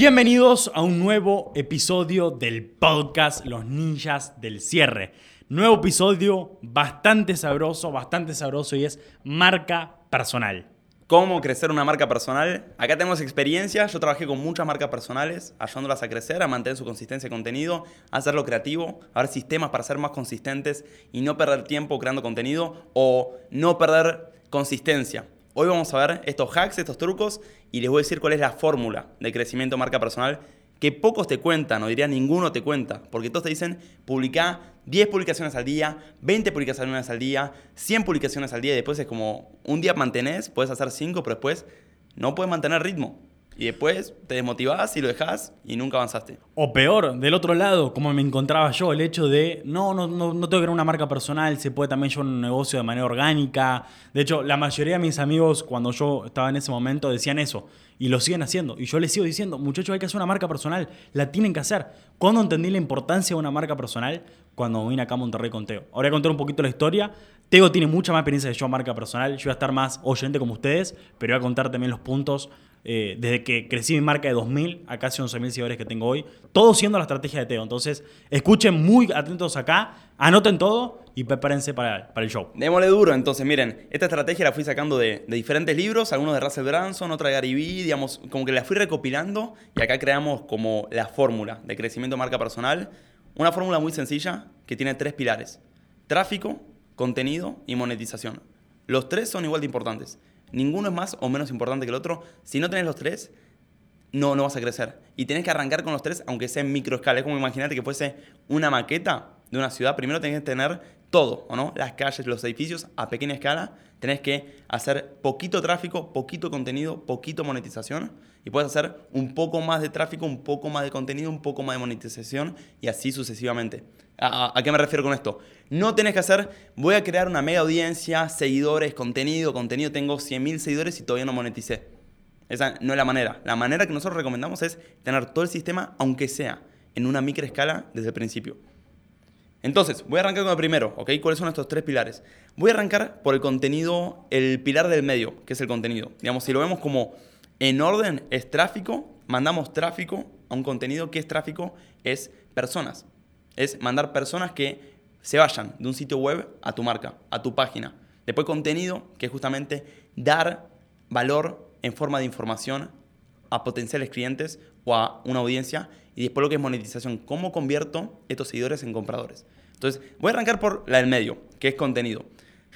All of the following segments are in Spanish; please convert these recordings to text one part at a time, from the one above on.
Bienvenidos a un nuevo episodio del podcast Los Ninjas del Cierre. Nuevo episodio bastante sabroso, bastante sabroso y es marca personal. ¿Cómo crecer una marca personal? Acá tenemos experiencia. Yo trabajé con muchas marcas personales, ayudándolas a crecer, a mantener su consistencia de contenido, a hacerlo creativo, a ver sistemas para ser más consistentes y no perder tiempo creando contenido o no perder consistencia. Hoy vamos a ver estos hacks, estos trucos y les voy a decir cuál es la fórmula de crecimiento marca personal que pocos te cuentan, o diría ninguno te cuenta, porque todos te dicen publica 10 publicaciones al día, 20 publicaciones al día, 100 publicaciones al día y después es como un día mantenés, puedes hacer 5, pero después no puedes mantener ritmo. Y después te desmotivás y lo dejas y nunca avanzaste. O peor, del otro lado, como me encontraba yo, el hecho de no, no, no, no tengo que crear una marca personal, se puede también llevar un negocio de manera orgánica. De hecho, la mayoría de mis amigos, cuando yo estaba en ese momento, decían eso. Y lo siguen haciendo. Y yo les sigo diciendo, muchachos, hay que hacer una marca personal. La tienen que hacer. ¿Cuándo entendí la importancia de una marca personal? Cuando vine acá a Monterrey con Teo. Ahora voy a contar un poquito la historia. Teo tiene mucha más experiencia que yo en marca personal. Yo voy a estar más oyente como ustedes, pero voy a contar también los puntos eh, desde que crecí mi marca de 2.000 a casi 11.000 seguidores que tengo hoy, todo siendo la estrategia de Teo. Entonces, escuchen muy atentos acá, anoten todo y prepárense para, para el show. Démosle duro, entonces, miren, esta estrategia la fui sacando de, de diferentes libros, algunos de Russell Branson, otra de Gary Vee, digamos, como que la fui recopilando y acá creamos como la fórmula de crecimiento de marca personal. Una fórmula muy sencilla que tiene tres pilares. Tráfico, contenido y monetización. Los tres son igual de importantes. Ninguno es más o menos importante que el otro. Si no tenés los tres, no, no vas a crecer. Y tenés que arrancar con los tres, aunque sea en microescala. Es como imaginarte que fuese una maqueta de una ciudad. Primero tenés que tener todo, ¿o no? Las calles, los edificios a pequeña escala. Tenés que hacer poquito tráfico, poquito contenido, poquito monetización. Y puedes hacer un poco más de tráfico, un poco más de contenido, un poco más de monetización y así sucesivamente. ¿A, qué me refiero con esto? No tenés que hacer, voy a crear una mega audiencia, seguidores, contenido, contenido, tengo 100.000 seguidores y todavía no moneticé. Esa no es la manera. La manera que nosotros recomendamos es tener todo el sistema, aunque sea en una micro escala desde el principio. Entonces, voy a arrancar con el primero, ¿ok? ¿Cuáles son estos tres pilares? Voy a arrancar por el contenido, el pilar del medio, que es el contenido. Digamos, si lo vemos como en orden, es tráfico, mandamos tráfico a un contenido. ¿Qué es tráfico? Es personas es mandar personas que se vayan de un sitio web a tu marca, a tu página. Después contenido, que es justamente dar valor en forma de información a potenciales clientes o a una audiencia. Y después lo que es monetización, cómo convierto estos seguidores en compradores. Entonces, voy a arrancar por la del medio, que es contenido.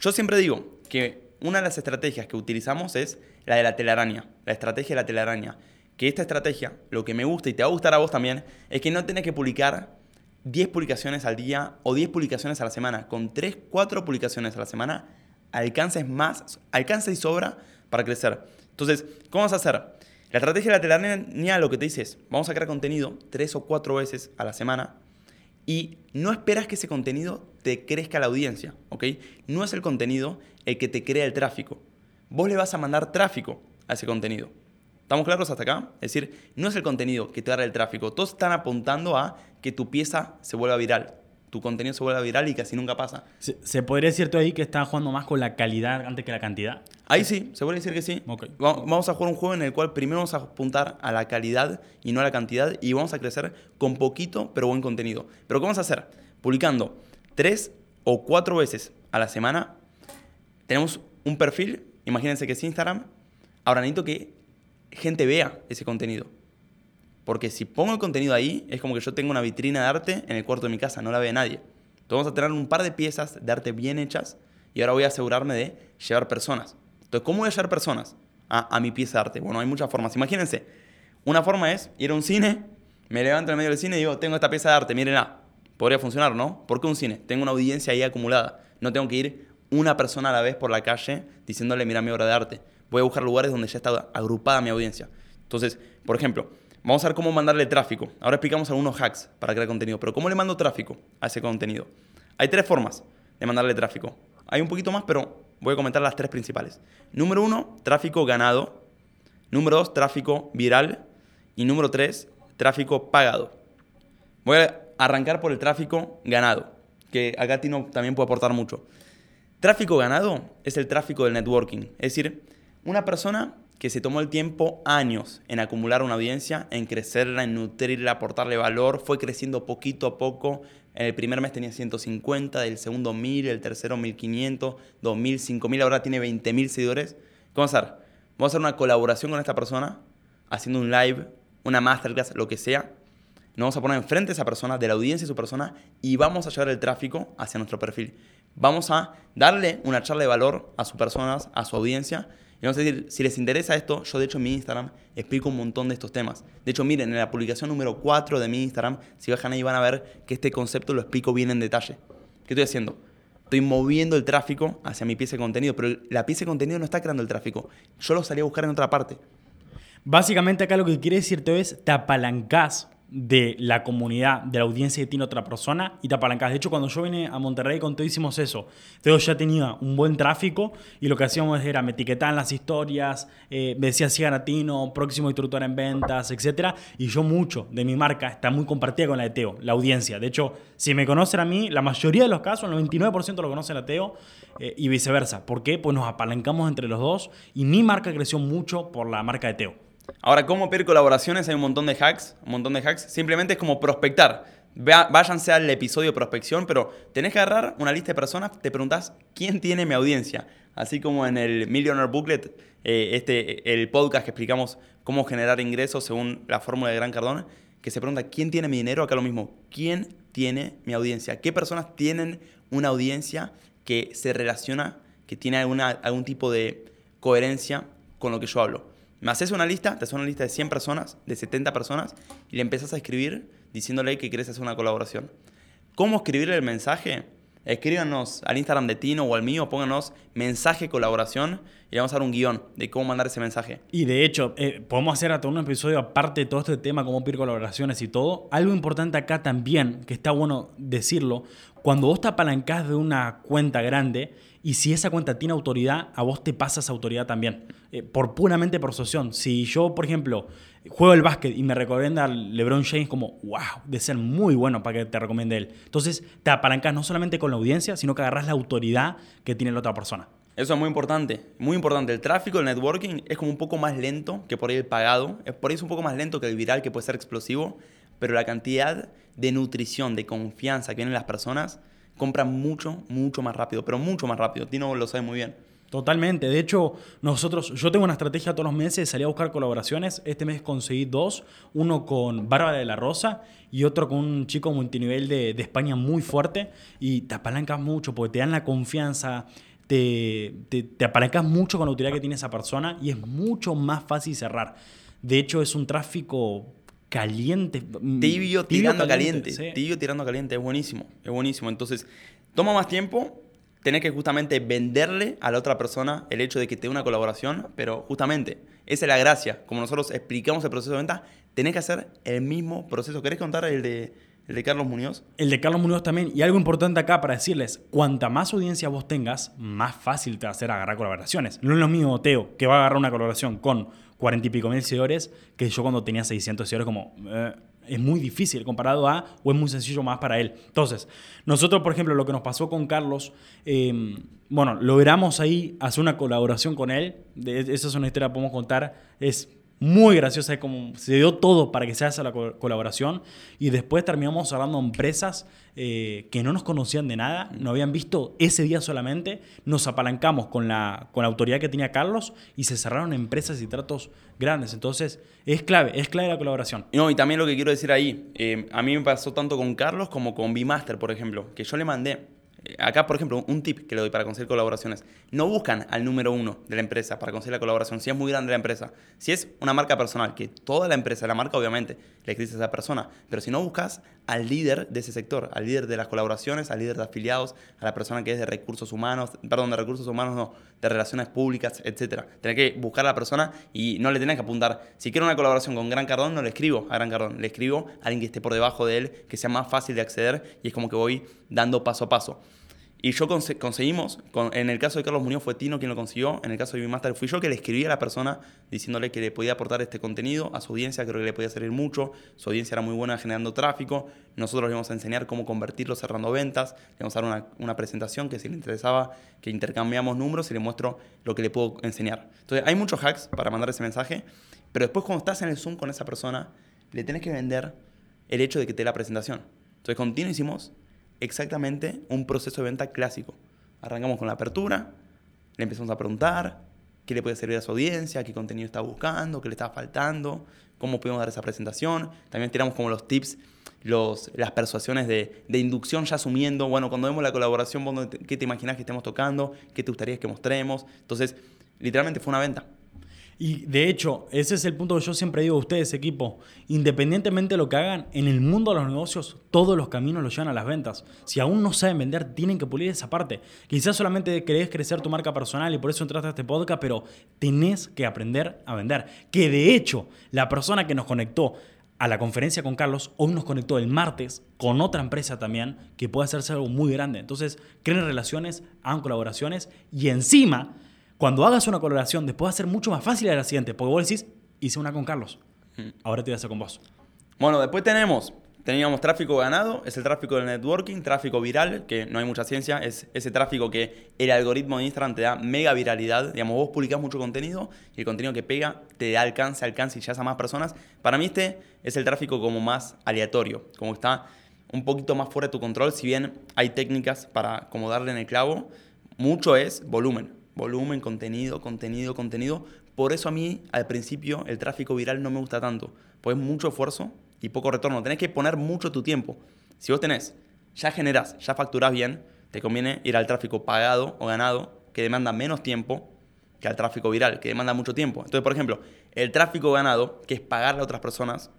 Yo siempre digo que una de las estrategias que utilizamos es la de la telaraña, la estrategia de la telaraña. Que esta estrategia, lo que me gusta y te va a gustar a vos también, es que no tenés que publicar 10 publicaciones al día o 10 publicaciones a la semana. Con 3, 4 publicaciones a la semana alcances más, alcanza y sobra para crecer. Entonces, ¿cómo vas a hacer? La estrategia de la telaraña lo que te dice es, vamos a crear contenido 3 o 4 veces a la semana y no esperas que ese contenido te crezca la audiencia, ¿ok? No es el contenido el que te crea el tráfico. Vos le vas a mandar tráfico a ese contenido. ¿Estamos claros hasta acá? Es decir, no es el contenido que te da el tráfico. Todos están apuntando a que tu pieza se vuelva viral. Tu contenido se vuelva viral y casi nunca pasa. ¿Se, podría decir tú ahí que estás jugando más con la calidad antes que la cantidad? Ahí sí, se puede decir que sí. Vamos a jugar un juego en el cual primero vamos a apuntar a la calidad y no a la cantidad y vamos a crecer con poquito pero buen contenido. Pero ¿qué vamos a hacer? Publicando tres o cuatro veces a la semana. Tenemos un perfil, imagínense que es Instagram. Ahora necesito que gente vea ese contenido. Porque si pongo el contenido ahí, es como que yo tengo una vitrina de arte en el cuarto de mi casa, no la ve nadie. Entonces vamos a tener un par de piezas de arte bien hechas y ahora voy a asegurarme de llevar personas. Entonces, ¿cómo voy a llevar personas a, mi pieza de arte? Bueno, hay muchas formas. Imagínense, una forma es ir a un cine, me levanto en medio del cine y digo, tengo esta pieza de arte, mírenla. Podría funcionar, ¿no? ¿Por qué un cine? Tengo una audiencia ahí acumulada. No tengo que ir una persona a la vez por la calle diciéndole, mira mi obra de arte voy a buscar lugares donde ya está agrupada mi audiencia. Entonces, por ejemplo, vamos a ver cómo mandarle tráfico. Ahora explicamos algunos hacks para crear contenido, pero ¿cómo le mando tráfico a ese contenido? Hay tres formas de mandarle tráfico. Hay un poquito más, pero voy a comentar las tres principales. Número uno, tráfico ganado. Número dos, tráfico viral. Y número tres, tráfico pagado. Voy a arrancar por el tráfico ganado, que acá Tino también puede aportar mucho. Tráfico ganado es el tráfico del networking. Es decir, una persona que se tomó el tiempo años en acumular una audiencia, en crecerla, en nutrirla, aportarle valor, fue creciendo poquito a poco. En el primer mes tenía 150, del segundo 1000, el tercero 1500, 2000, 5000, ahora tiene 20.000 seguidores. ¿Qué vamos a hacer? Vamos a hacer una colaboración con esta persona, haciendo un live, una masterclass, lo que sea. Nos vamos a poner enfrente a esa persona, de la audiencia de su persona, y vamos a llevar el tráfico hacia nuestro perfil. Vamos a darle una charla de valor a sus personas, a su audiencia, y vamos a si les interesa esto, yo de hecho en mi Instagram explico un montón de estos temas. De hecho, miren, en la publicación número 4 de mi Instagram, si bajan ahí van a ver que este concepto lo explico bien en detalle. ¿Qué estoy haciendo? Estoy moviendo el tráfico hacia mi pieza de contenido, pero la pieza de contenido no está creando el tráfico. Yo lo salí a buscar en otra parte. Básicamente acá lo que quiere decirte es, te apalancás de la comunidad, de la audiencia que tiene otra persona y te apalancas. De hecho, cuando yo vine a Monterrey con todo hicimos eso. Yo ya tenía un buen tráfico y lo que hacíamos era me etiquetaban las historias, eh, me decía Ciganatino, próximo instructor en ventas, etc. Y yo mucho de mi marca está muy compartida con la de Teo, la audiencia. De hecho, si me conocen a mí, la mayoría de los casos, el 99% lo conocen a Teo eh, y viceversa. ¿Por qué? Pues nos apalancamos entre los dos y mi marca creció mucho por la marca de Teo. Ahora, ¿cómo pedir colaboraciones? Hay un montón de hacks, un montón de hacks. Simplemente es como prospectar. Váyanse al episodio de prospección, pero tenés que agarrar una lista de personas, te preguntás quién tiene mi audiencia. Así como en el Millionaire Booklet, eh, este, el podcast que explicamos cómo generar ingresos según la fórmula de Gran Cardón, que se pregunta quién tiene mi dinero, acá lo mismo, quién tiene mi audiencia, qué personas tienen una audiencia que se relaciona, que tiene alguna, algún tipo de coherencia con lo que yo hablo. Me haces una lista, te haces una lista de 100 personas, de 70 personas, y le empiezas a escribir diciéndole que quieres hacer una colaboración. ¿Cómo escribirle el mensaje? Escríbanos al Instagram de Tino o al mío, pónganos mensaje colaboración y vamos a dar un guion de cómo mandar ese mensaje. Y de hecho, eh, podemos hacer hasta un episodio aparte de todo este tema, cómo pedir colaboraciones y todo. Algo importante acá también, que está bueno decirlo, cuando vos te apalancás de una cuenta grande y si esa cuenta tiene autoridad, a vos te pasa esa autoridad también, eh, por puramente por asociación. Si yo, por ejemplo, juego el básquet y me recomienda LeBron James como, wow, de ser muy bueno para que te recomiende él. Entonces te apalancás no solamente con la audiencia, sino que agarras la autoridad que tiene la otra persona. Eso es muy importante, muy importante. El tráfico, el networking es como un poco más lento que por ahí el pagado. Por ahí es un poco más lento que el viral, que puede ser explosivo pero la cantidad de nutrición, de confianza que tienen las personas, compran mucho, mucho más rápido, pero mucho más rápido. Tino lo sabe muy bien. Totalmente. De hecho, nosotros, yo tengo una estrategia todos los meses, salí a buscar colaboraciones. Este mes conseguí dos, uno con Bárbara de la Rosa y otro con un chico multinivel de, de España muy fuerte. Y te apalancas mucho porque te dan la confianza, te, te, te apalancas mucho con la utilidad que tiene esa persona y es mucho más fácil cerrar. De hecho, es un tráfico caliente. Mm, tibio, tirando caliente. Tibio tirando caliente, es buenísimo, es buenísimo. Entonces, toma más tiempo, tenés que justamente venderle a la otra persona el hecho de que te dé una colaboración, pero justamente, esa es la gracia. Como nosotros explicamos el proceso de venta, tenés que hacer el mismo proceso. ¿Querés contar el de, el de Carlos Muñoz? El de Carlos Muñoz también. Y algo importante acá para decirles, cuanta más audiencia vos tengas, más fácil te va a hacer agarrar colaboraciones. No es lo mismo Teo, que va a agarrar una colaboración con cuarenta y pico mil seguidores, que yo cuando tenía 600 seguidores como... Eh, es muy difícil comparado a, o es muy sencillo más para él. Entonces, nosotros, por ejemplo, lo que nos pasó con Carlos, em, bueno, logramos ahí hacer una colaboración con él. Esa es una historia que podemos contar. Es muy graciosa, como se dio todo para que se haga la colaboración y después terminamos hablando empresas eh, que no nos conocían de nada, no habían visto ese día solamente, nos apalancamos con la, con la autoridad que tenía Carlos y se cerraron empresas y tratos grandes. Entonces, es clave, es clave la colaboración. No, y también lo que quiero decir ahí, eh, a mí me pasó tanto con Carlos como con Bimaster, por ejemplo, que yo le mandé Acá, por ejemplo, un tip que le doy para conseguir colaboraciones. No buscan al número uno de la empresa para conseguir la colaboración, si es muy grande la empresa. Si es una marca personal, que toda la empresa, la marca obviamente, le existe a esa persona. Pero si no buscas al líder de ese sector, al líder de las colaboraciones, al líder de afiliados, a la persona que es de recursos humanos, perdón, de recursos humanos no, de relaciones públicas, etc. Tenés que buscar a la persona y no le tenés que apuntar. Si quiero una colaboración con Gran Cardón, no le escribo a Gran Cardón, le escribo a alguien que esté por debajo de él, que sea más fácil de acceder y es como que voy dando paso a paso. Y yo conse- conseguimos, con- en el caso de Carlos Muñoz fue Tino quien lo consiguió, en el caso de Master fui yo que le escribí a la persona diciéndole que le podía aportar este contenido a su audiencia, creo que le podía servir mucho, su audiencia era muy buena generando tráfico, nosotros le íbamos a enseñar cómo convertirlo cerrando ventas, le vamos a dar una, una presentación que si le interesaba, que intercambiamos números y le muestro lo que le puedo enseñar. Entonces hay muchos hacks para mandar ese mensaje, pero después cuando estás en el Zoom con esa persona, le tenés que vender el hecho de que te dé la presentación. Entonces con Tino hicimos exactamente un proceso de venta clásico. Arrancamos con la apertura, le empezamos a preguntar qué le puede servir a su audiencia, qué contenido está buscando, qué le está faltando, cómo podemos dar esa presentación. También tiramos como los tips, los, las persuasiones de, de inducción ya asumiendo, bueno, cuando vemos la colaboración, ¿qué te imaginas que estemos tocando? ¿Qué te gustaría que mostremos? Entonces, literalmente fue una venta. Y de hecho, ese es el punto que yo siempre digo a ustedes, equipo. Independientemente de lo que hagan, en el mundo de los negocios, todos los caminos los llevan a las ventas. Si aún no saben vender, tienen que pulir esa parte. Quizás solamente querés crecer tu marca personal y por eso entraste a este podcast, pero tenés que aprender a vender. Que de hecho, la persona que nos conectó a la conferencia con Carlos, hoy nos conectó el martes con otra empresa también que puede hacerse algo muy grande. Entonces, creen relaciones, hagan colaboraciones y encima, cuando hagas una colaboración, después va a ser mucho más fácil la siguiente, porque vos decís, hice una con Carlos, ahora te voy a hacer con vos. Bueno, después tenemos, teníamos tráfico ganado, es el tráfico del networking, tráfico viral, que no hay mucha ciencia, es ese tráfico que el algoritmo de Instagram te da mega viralidad, digamos, vos publicás mucho contenido y el contenido que pega te da alcance, alcance y ya a más personas. Para mí este es el tráfico como más aleatorio, como está un poquito más fuera de tu control, si bien hay técnicas para como darle en el clavo, mucho es volumen, volumen, contenido, contenido, contenido. Por eso a mí al principio el tráfico viral no me gusta tanto, pues es mucho esfuerzo y poco retorno. Tenés que poner mucho tu tiempo. Si vos tenés, ya generás, ya facturás bien, te conviene ir al tráfico pagado o ganado, que demanda menos tiempo que al tráfico viral, que demanda mucho tiempo. Entonces, por ejemplo, el tráfico ganado, que es pagarle a otras personas,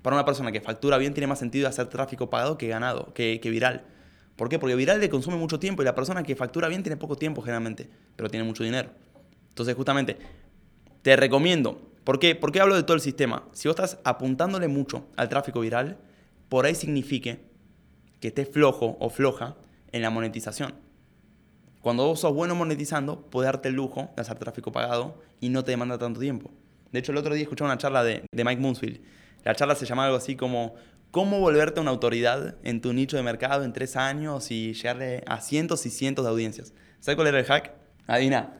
para una persona que factura bien tiene más sentido hacer tráfico pagado que ganado, que, que viral. ¿Por qué? Porque viral le consume mucho tiempo y la persona que factura bien tiene poco tiempo generalmente, pero tiene mucho dinero. Entonces, justamente, te recomiendo. ¿Por qué? ¿Por qué hablo de todo el sistema? Si vos estás apuntándole mucho al tráfico viral, por ahí signifique que estés flojo o floja en la monetización. Cuando vos sos bueno monetizando, puedes darte el lujo de hacer tráfico pagado y no te demanda tanto tiempo. De hecho, el otro día escuché una charla de, Mike Moonsfield. La charla se llama algo así como cómo volverte una autoridad en tu nicho de mercado en tres años y llegarle a cientos y cientos de audiencias. ¿Sabes cuál era el hack? Adivina.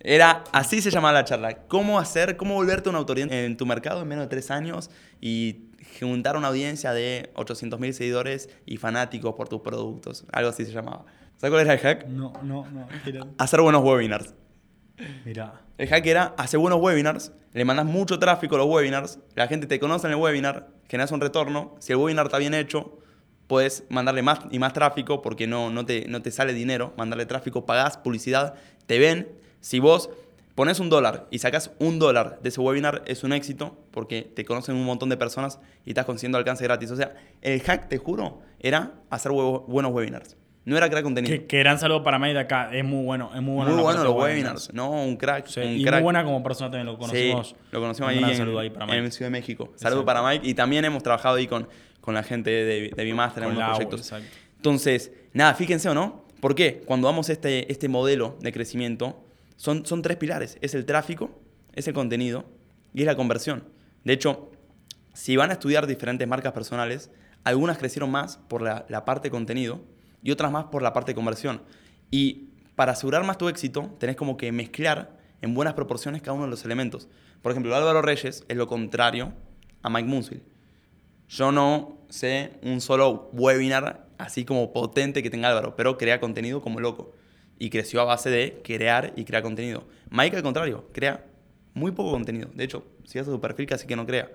Era, así se llamaba la charla. ¿Cómo hacer, cómo volverte una autoridad en tu mercado en menos de tres años y juntar una audiencia de 800.000 seguidores y fanáticos por tus productos? Algo así se llamaba. ¿Sabes cuál era el hack? No, no, no. Hacer buenos webinars. Mira. El hack era hacer buenos webinars, le mandas mucho tráfico a los webinars, la gente te conoce en el webinar, generas un retorno. Si el webinar está bien hecho, puedes mandarle más y más tráfico porque no, no, te, no te sale dinero. Mandarle tráfico, pagás publicidad, te ven. Si vos pones un dólar y sacas un dólar de ese webinar, es un éxito porque te conocen un montón de personas y estás consiguiendo alcance gratis. O sea, el hack, te juro, era hacer buenos webinars. No era crear contenido. Que, que gran saludo para May de acá. Es muy bueno. Es muy bueno. muy bueno los webinars, ¿no? Un crack. Sí, un y crack. muy buena como persona también lo conocimos. Sí, lo conocimos ahí en, saludo ahí para Mike. en Ciudad de México. Saludo Exacto. para Mike. Y también hemos trabajado ahí con, con la gente de, de Bimaster en unos proyectos. exacto. Entonces, nada, fíjense o no. ¿Por qué? Cuando damos este, este modelo de crecimiento, son, son tres pilares. Es el tráfico, es el contenido y es la conversión. De hecho, si van a estudiar diferentes marcas personales, algunas crecieron más por la, la parte de contenido y otras más por la parte de conversión. Y para asegurar más tu éxito, tenés como que mezclar en buenas proporciones cada uno de los elementos. Por ejemplo, Álvaro Reyes es lo contrario a Mike Munsfield. Yo no sé un solo webinar así como potente que tenga Álvaro, pero crea contenido como loco. Y creció a base de crear y crear contenido. Mike, al contrario, crea muy poco contenido. De hecho, si a su perfil, casi que no crea.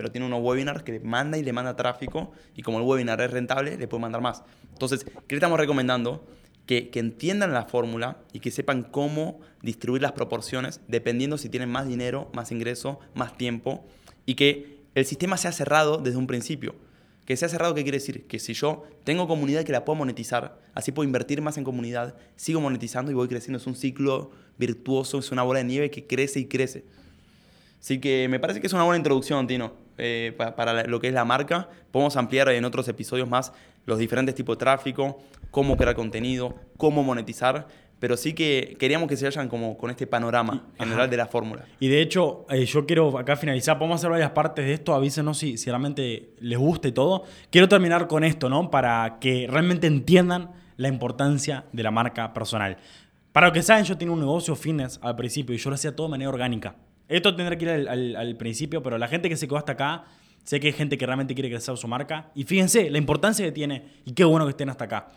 Pero tiene unos webinars que le manda y le manda tráfico. Y como el webinar es rentable, le puede mandar más. Entonces, ¿qué le estamos recomendando? Que, que entiendan la fórmula y que sepan cómo distribuir las proporciones dependiendo si tienen más dinero, más ingreso, más tiempo. Y que el sistema sea cerrado desde un principio. Que sea cerrado, ¿qué quiere decir? Que si yo tengo comunidad que la puedo monetizar, así puedo invertir más en comunidad, sigo monetizando y voy creciendo. Es un ciclo virtuoso, es una bola de nieve que crece y crece. Así que me parece que es una buena introducción, Tino, eh, pa- para lo que es la marca. Podemos ampliar en otros episodios más los diferentes tipos de tráfico, cómo crear contenido, cómo monetizar, pero sí que queríamos que se vayan como con este panorama general de la fórmula. Y de hecho, eh, yo quiero acá finalizar, podemos hacer varias partes de esto, avísenos si, si realmente les gusta y todo. Quiero terminar con esto, ¿no? Para que realmente entiendan la importancia de la marca personal. Para lo que saben, yo tenía un negocio fitness al principio y yo lo hacía todo de manera orgánica. Esto tendrá que ir al, al principio, pero la gente que se quedó hasta acá, sé que hay gente que realmente quiere crecer su marca. Y fíjense la importancia que tiene y qué bueno que estén hasta acá.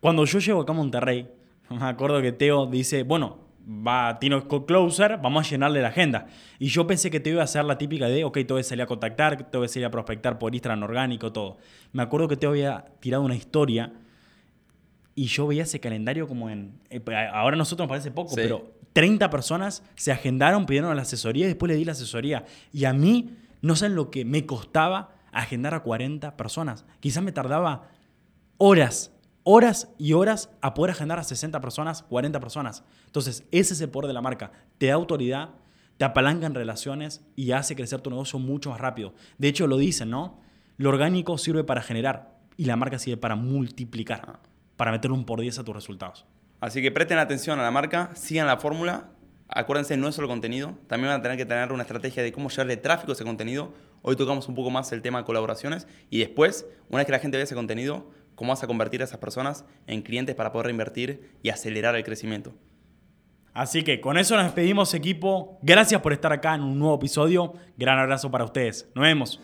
Cuando yo llego acá a Monterrey, me acuerdo que Teo dice, bueno, va Tino Closer, vamos a llenarle la agenda. Y yo pensé que te iba a hacer la típica de, ok, te voy a salir a contactar, te voy a salir a prospectar por Instagram orgánico, todo. Me acuerdo que Teo había tirado una historia y yo veía ese calendario como en... Eh, ahora a nosotros nos parece poco, pero 30 personas se agendaron, pidieron la asesoría y después le di la asesoría. Y a mí, no saben lo que me costaba agendar a 40 personas. Quizás me tardaba horas horas y horas a poder agendar a 60 personas, 40 personas. Entonces, ese es el poder de la marca. Te da autoridad, te apalanca en relaciones y hace crecer tu negocio mucho más rápido. De hecho, lo dicen, ¿no? Lo orgánico sirve para generar y la marca sirve para multiplicar, para meter un por 10 a tus resultados. Así que presten atención a la marca, sigan la fórmula. Acuérdense, no es solo contenido, también van a tener que tener una estrategia de cómo llevarle tráfico a ese contenido. Hoy tocamos un poco más el tema de colaboraciones y después, una vez que la gente vea ese contenido, cómo vas a convertir a esas personas en clientes para poder reinvertir y acelerar el crecimiento. Así que con eso nos despedimos equipo. Gracias por estar acá en un nuevo episodio. Gran abrazo para ustedes. Nos vemos.